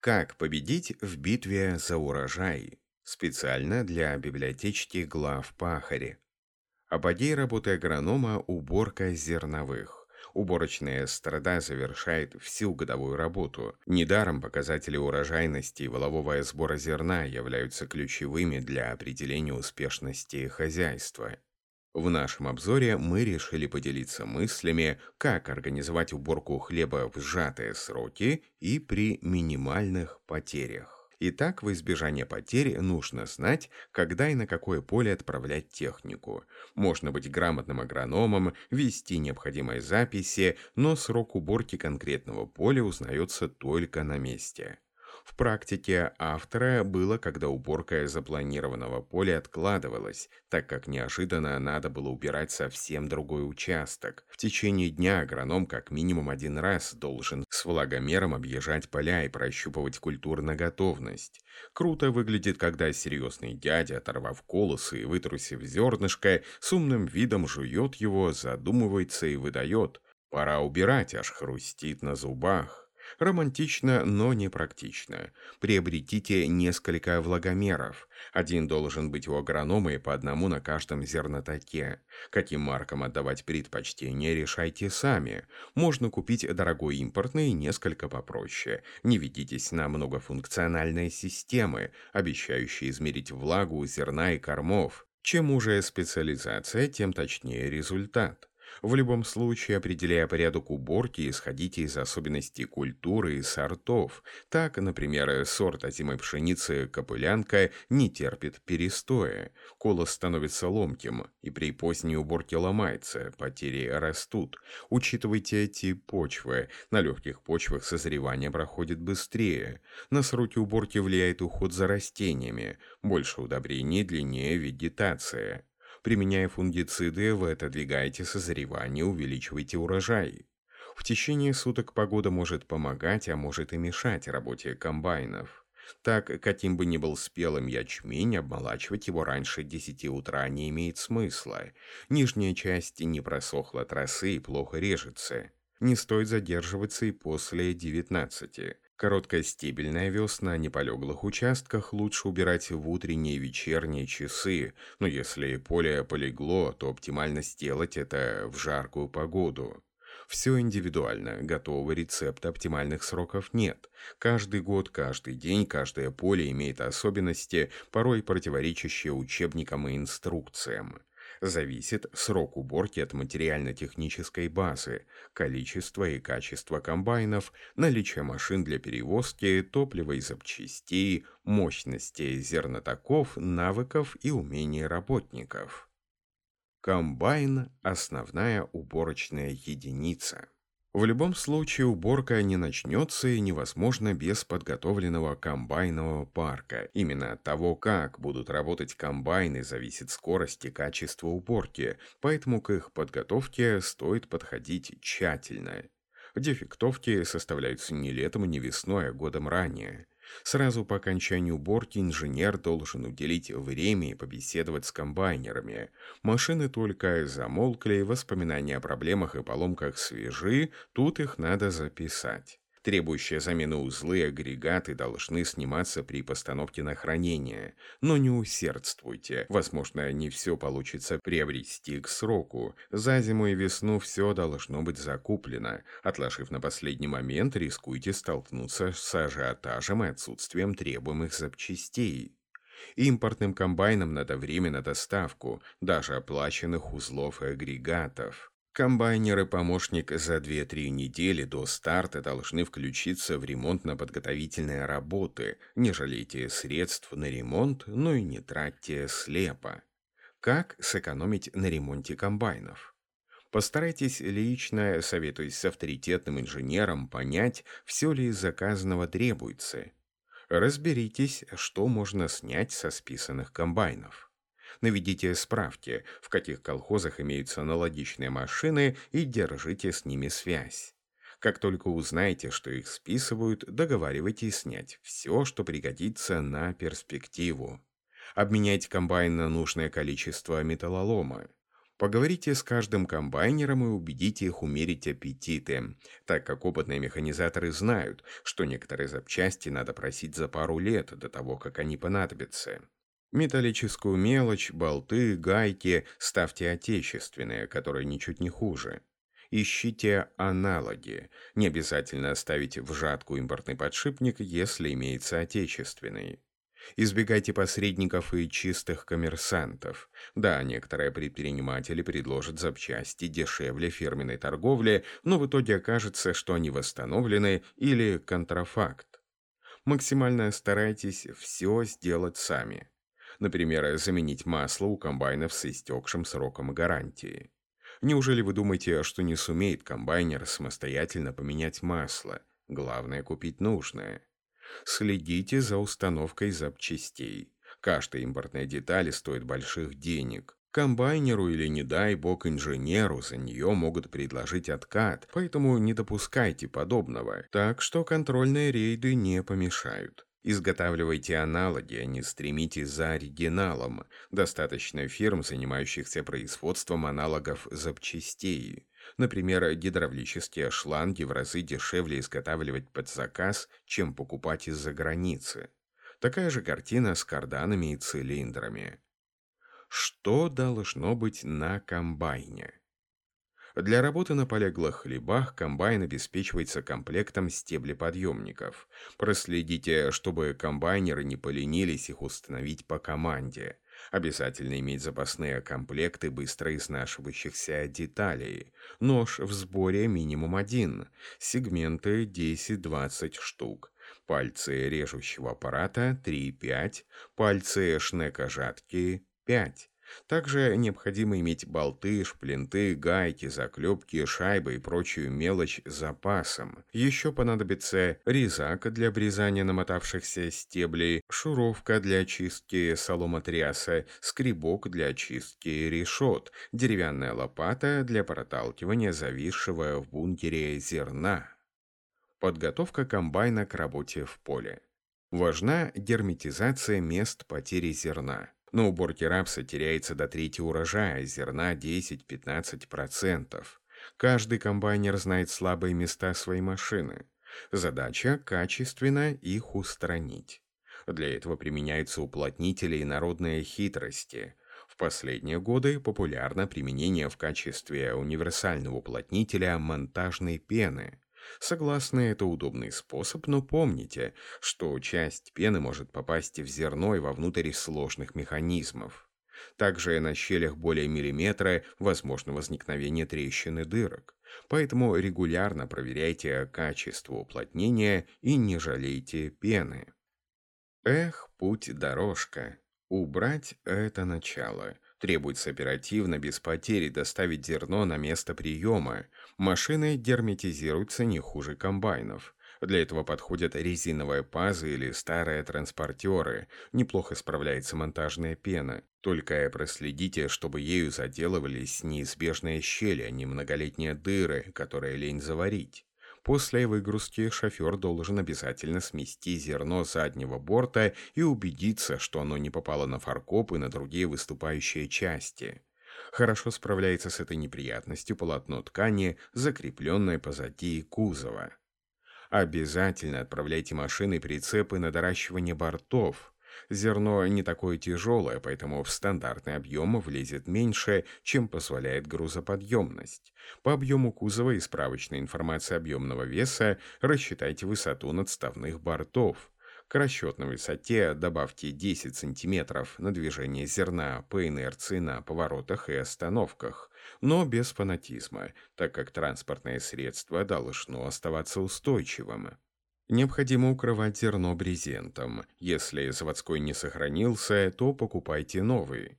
Как победить в битве за урожай? Специально для библиотечки глав Пахари. Апогей работы агронома – уборка зерновых. Уборочная страда завершает всю годовую работу. Недаром показатели урожайности и волового сбора зерна являются ключевыми для определения успешности хозяйства. В нашем обзоре мы решили поделиться мыслями, как организовать уборку хлеба в сжатые сроки и при минимальных потерях. Итак, в избежание потерь нужно знать, когда и на какое поле отправлять технику. Можно быть грамотным агрономом, вести необходимые записи, но срок уборки конкретного поля узнается только на месте. В практике автора было, когда уборка запланированного поля откладывалась, так как неожиданно надо было убирать совсем другой участок. В течение дня агроном как минимум один раз должен с влагомером объезжать поля и прощупывать культур на готовность. Круто выглядит, когда серьезный дядя, оторвав колосы и вытрусив зернышко, с умным видом жует его, задумывается и выдает. «Пора убирать, аж хрустит на зубах». Романтично, но не практично. Приобретите несколько влагомеров. Один должен быть у агронома и по одному на каждом зернотаке. Каким маркам отдавать предпочтение, решайте сами. Можно купить дорогой импортный и несколько попроще. Не ведитесь на многофункциональные системы, обещающие измерить влагу зерна и кормов. Чем уже специализация, тем точнее результат. В любом случае, определяя порядок уборки, исходите из особенностей культуры и сортов. Так, например, сорт озимой пшеницы «Копылянка» не терпит перестоя. Колос становится ломким, и при поздней уборке ломается, потери растут. Учитывайте эти почвы. На легких почвах созревание проходит быстрее. На сроки уборки влияет уход за растениями. Больше удобрений, длиннее вегетация. Применяя фунгициды, вы отодвигаете созревание, увеличиваете урожай. В течение суток погода может помогать, а может и мешать работе комбайнов. Так, каким бы ни был спелым ячмень, обмолачивать его раньше 10 утра не имеет смысла. Нижняя часть не просохла от росы и плохо режется. Не стоит задерживаться и после 19. Короткостебельная весна на неполеглых участках лучше убирать в утренние и вечерние часы, но если поле полегло, то оптимально сделать это в жаркую погоду. Все индивидуально, готового рецепта оптимальных сроков нет. Каждый год, каждый день, каждое поле имеет особенности, порой противоречащие учебникам и инструкциям. Зависит срок уборки от материально-технической базы, количество и качество комбайнов, наличие машин для перевозки, топлива и запчастей, мощности зернотоков, навыков и умений работников. Комбайн – основная уборочная единица. В любом случае уборка не начнется и невозможно без подготовленного комбайнового парка. Именно от того, как будут работать комбайны, зависит скорость и качество уборки, поэтому к их подготовке стоит подходить тщательно. Дефектовки составляются не летом не весной, а годом ранее. Сразу по окончанию уборки инженер должен уделить время и побеседовать с комбайнерами. Машины только замолкли, воспоминания о проблемах и поломках свежи, тут их надо записать. Требующие замены узлы и агрегаты должны сниматься при постановке на хранение. Но не усердствуйте. Возможно, не все получится приобрести к сроку. За зиму и весну все должно быть закуплено. Отложив на последний момент, рискуйте столкнуться с ажиотажем и отсутствием требуемых запчастей. Импортным комбайнам надо время на доставку, даже оплаченных узлов и агрегатов. Комбайнеры-помощник за 2-3 недели до старта должны включиться в ремонтно-подготовительные работы. Не жалейте средств на ремонт, но и не тратьте слепо. Как сэкономить на ремонте комбайнов? Постарайтесь лично, советуясь с авторитетным инженером, понять, все ли из заказанного требуется. Разберитесь, что можно снять со списанных комбайнов наведите справки, в каких колхозах имеются аналогичные машины и держите с ними связь. Как только узнаете, что их списывают, договаривайтесь снять все, что пригодится на перспективу. Обменять комбайн на нужное количество металлолома. Поговорите с каждым комбайнером и убедите их умерить аппетиты, так как опытные механизаторы знают, что некоторые запчасти надо просить за пару лет до того, как они понадобятся. Металлическую мелочь, болты, гайки ставьте отечественные, которые ничуть не хуже. Ищите аналоги. Не обязательно ставить в жатку импортный подшипник, если имеется отечественный. Избегайте посредников и чистых коммерсантов. Да, некоторые предприниматели предложат запчасти дешевле фирменной торговли, но в итоге окажется, что они восстановлены или контрафакт. Максимально старайтесь все сделать сами. Например, заменить масло у комбайнов с истекшим сроком гарантии. Неужели вы думаете, что не сумеет комбайнер самостоятельно поменять масло? Главное купить нужное. Следите за установкой запчастей. Каждая импортная деталь стоит больших денег. Комбайнеру или, не дай бог, инженеру за нее могут предложить откат, поэтому не допускайте подобного. Так что контрольные рейды не помешают. Изготавливайте аналоги, а не стремитесь за оригиналом. Достаточно фирм, занимающихся производством аналогов запчастей. Например, гидравлические шланги в разы дешевле изготавливать под заказ, чем покупать из-за границы. Такая же картина с карданами и цилиндрами. Что должно быть на комбайне? Для работы на полеглых хлебах комбайн обеспечивается комплектом стеблеподъемников. Проследите, чтобы комбайнеры не поленились их установить по команде. Обязательно иметь запасные комплекты быстро изнашивающихся деталей. Нож в сборе минимум один. Сегменты 10-20 штук. Пальцы режущего аппарата 3-5. Пальцы шнека-жатки 5. Также необходимо иметь болты, шплинты, гайки, заклепки, шайбы и прочую мелочь с запасом. Еще понадобится резак для обрезания намотавшихся стеблей, шуровка для очистки соломотряса, скребок для очистки решет, деревянная лопата для проталкивания зависшего в бункере зерна. Подготовка комбайна к работе в поле. Важна герметизация мест потери зерна. На уборке рапса теряется до трети урожая, зерна 10-15%. Каждый комбайнер знает слабые места своей машины. Задача – качественно их устранить. Для этого применяются уплотнители и народные хитрости. В последние годы популярно применение в качестве универсального уплотнителя монтажной пены – Согласно, это удобный способ, но помните, что часть пены может попасть в зерно и вовнутрь сложных механизмов. Также на щелях более миллиметра возможно возникновение трещин и дырок. Поэтому регулярно проверяйте качество уплотнения и не жалейте пены. Эх, путь-дорожка. Убрать это начало – Требуется оперативно, без потери, доставить зерно на место приема. Машины герметизируются не хуже комбайнов. Для этого подходят резиновые пазы или старые транспортеры. Неплохо справляется монтажная пена. Только проследите, чтобы ею заделывались неизбежные щели, а не многолетние дыры, которые лень заварить. После выгрузки шофер должен обязательно смести зерно заднего борта и убедиться, что оно не попало на фаркоп и на другие выступающие части. Хорошо справляется с этой неприятностью полотно ткани, закрепленное позади кузова. Обязательно отправляйте машины и прицепы на доращивание бортов. Зерно не такое тяжелое, поэтому в стандартный объем влезет меньше, чем позволяет грузоподъемность. По объему кузова и справочной информации объемного веса рассчитайте высоту надставных бортов. К расчетной высоте добавьте 10 см на движение зерна по инерции на поворотах и остановках, но без фанатизма, так как транспортное средство должно оставаться устойчивым. Необходимо укрывать зерно брезентом. Если заводской не сохранился, то покупайте новый.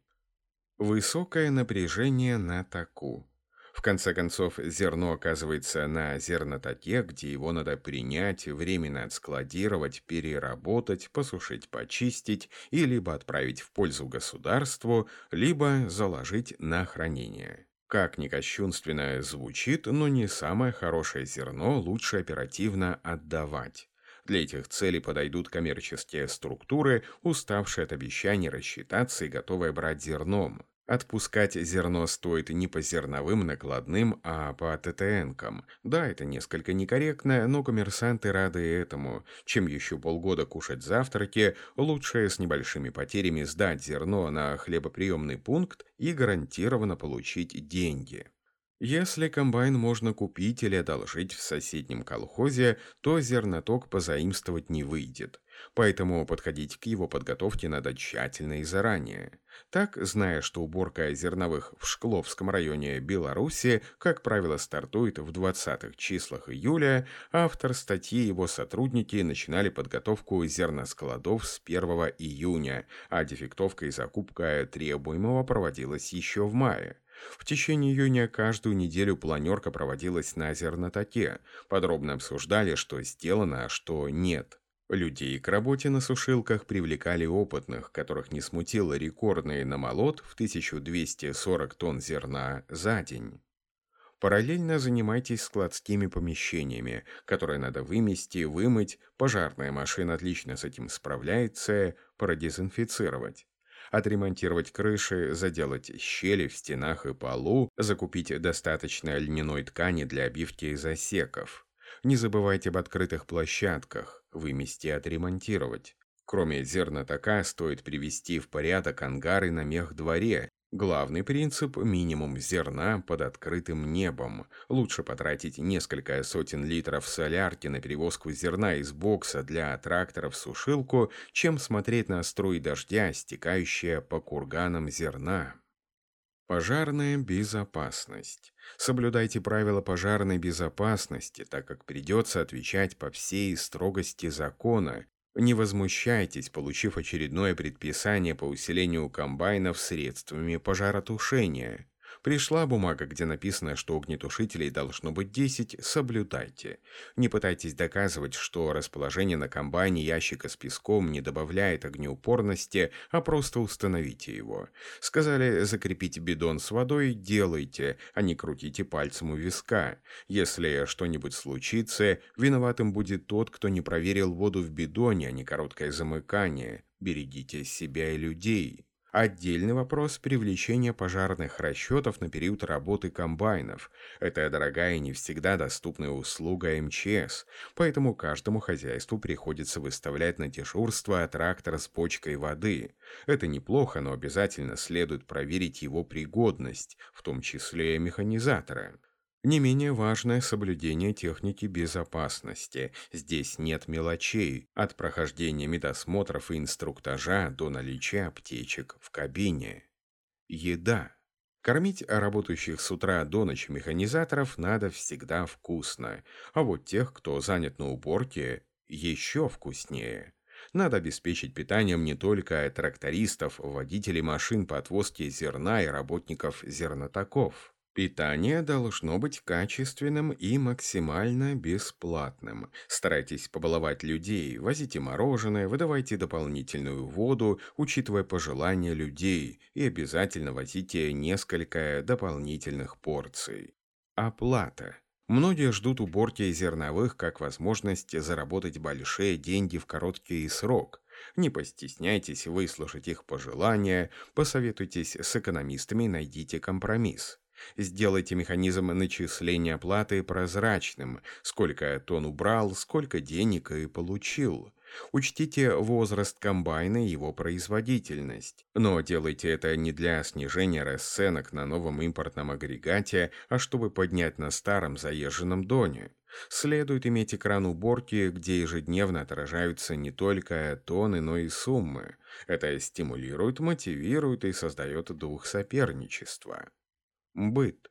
Высокое напряжение на таку. В конце концов, зерно оказывается на зернотаке, где его надо принять, временно отскладировать, переработать, посушить, почистить и либо отправить в пользу государству, либо заложить на хранение. Как ни кощунственно звучит, но не самое хорошее зерно лучше оперативно отдавать. Для этих целей подойдут коммерческие структуры, уставшие от обещаний рассчитаться и готовые брать зерном. Отпускать зерно стоит не по зерновым накладным, а по ТТНкам. Да, это несколько некорректно, но коммерсанты рады этому. Чем еще полгода кушать завтраки, лучше с небольшими потерями сдать зерно на хлебоприемный пункт и гарантированно получить деньги. Если комбайн можно купить или одолжить в соседнем колхозе, то зерноток позаимствовать не выйдет. Поэтому подходить к его подготовке надо тщательно и заранее. Так, зная, что уборка зерновых в Шкловском районе Беларуси, как правило, стартует в 20-х числах июля, автор статьи и его сотрудники начинали подготовку зерноскладов с 1 июня, а дефектовка и закупка требуемого проводилась еще в мае. В течение июня каждую неделю планерка проводилась на зернотоке. Подробно обсуждали, что сделано, а что нет. Людей к работе на сушилках привлекали опытных, которых не смутил рекордный намолот в 1240 тонн зерна за день. Параллельно занимайтесь складскими помещениями, которые надо вымести, вымыть, пожарная машина отлично с этим справляется, продезинфицировать. Отремонтировать крыши, заделать щели в стенах и полу, закупить достаточно льняной ткани для обивки засеков. Не забывайте об открытых площадках, вымести и отремонтировать. Кроме зернотока, стоит привести в порядок ангары на мехдворе Главный принцип – минимум зерна под открытым небом. Лучше потратить несколько сотен литров солярки на перевозку зерна из бокса для трактора в сушилку, чем смотреть на струи дождя, стекающие по курганам зерна. Пожарная безопасность. Соблюдайте правила пожарной безопасности, так как придется отвечать по всей строгости закона, не возмущайтесь, получив очередное предписание по усилению комбайнов средствами пожаротушения. Пришла бумага, где написано, что огнетушителей должно быть 10, соблюдайте. Не пытайтесь доказывать, что расположение на комбайне ящика с песком не добавляет огнеупорности, а просто установите его. Сказали закрепить бидон с водой – делайте, а не крутите пальцем у виска. Если что-нибудь случится, виноватым будет тот, кто не проверил воду в бидоне, а не короткое замыкание. Берегите себя и людей. Отдельный вопрос – привлечение пожарных расчетов на период работы комбайнов. Это дорогая и не всегда доступная услуга МЧС, поэтому каждому хозяйству приходится выставлять на дежурство трактор с почкой воды. Это неплохо, но обязательно следует проверить его пригодность, в том числе и механизатора. Не менее важное соблюдение техники безопасности. Здесь нет мелочей, от прохождения медосмотров и инструктажа до наличия аптечек в кабине. Еда. Кормить работающих с утра до ночи механизаторов надо всегда вкусно, а вот тех, кто занят на уборке, еще вкуснее. Надо обеспечить питанием не только трактористов, водителей машин по отвозке зерна и работников зернотоков. Питание должно быть качественным и максимально бесплатным. Старайтесь побаловать людей, возите мороженое, выдавайте дополнительную воду, учитывая пожелания людей, и обязательно возите несколько дополнительных порций. Оплата. Многие ждут уборки зерновых как возможность заработать большие деньги в короткий срок. Не постесняйтесь выслушать их пожелания, посоветуйтесь с экономистами и найдите компромисс. Сделайте механизм начисления оплаты прозрачным, сколько тонн убрал, сколько денег и получил. Учтите возраст комбайна и его производительность. Но делайте это не для снижения расценок на новом импортном агрегате, а чтобы поднять на старом заезженном доне. Следует иметь экран уборки, где ежедневно отражаются не только тонны, но и суммы. Это стимулирует, мотивирует и создает дух соперничества. Быт.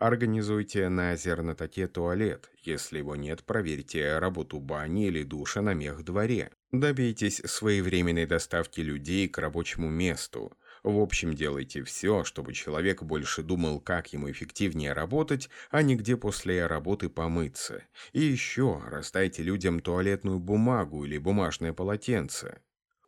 Организуйте на зернотоке туалет. Если его нет, проверьте работу бани или душа на мех-дворе. Добейтесь своевременной доставки людей к рабочему месту. В общем, делайте все, чтобы человек больше думал, как ему эффективнее работать, а не где после работы помыться. И еще раздайте людям туалетную бумагу или бумажное полотенце.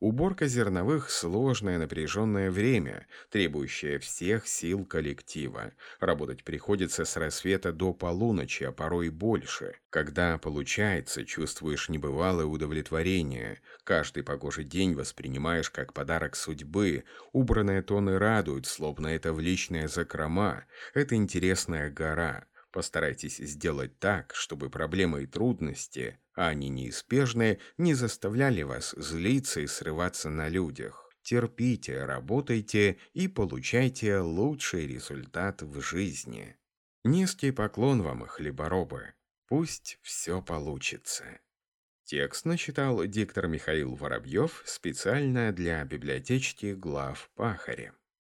Уборка зерновых – сложное напряженное время, требующее всех сил коллектива. Работать приходится с рассвета до полуночи, а порой больше. Когда получается, чувствуешь небывалое удовлетворение. Каждый погожий день воспринимаешь как подарок судьбы. Убранные тоны радуют, словно это в личные закрома. Это интересная гора. Постарайтесь сделать так, чтобы проблемы и трудности, а они неизбежны, не заставляли вас злиться и срываться на людях. Терпите, работайте и получайте лучший результат в жизни. Низкий поклон вам, хлеборобы. Пусть все получится. Текст начитал диктор Михаил Воробьев специально для библиотечки глав Пахаря.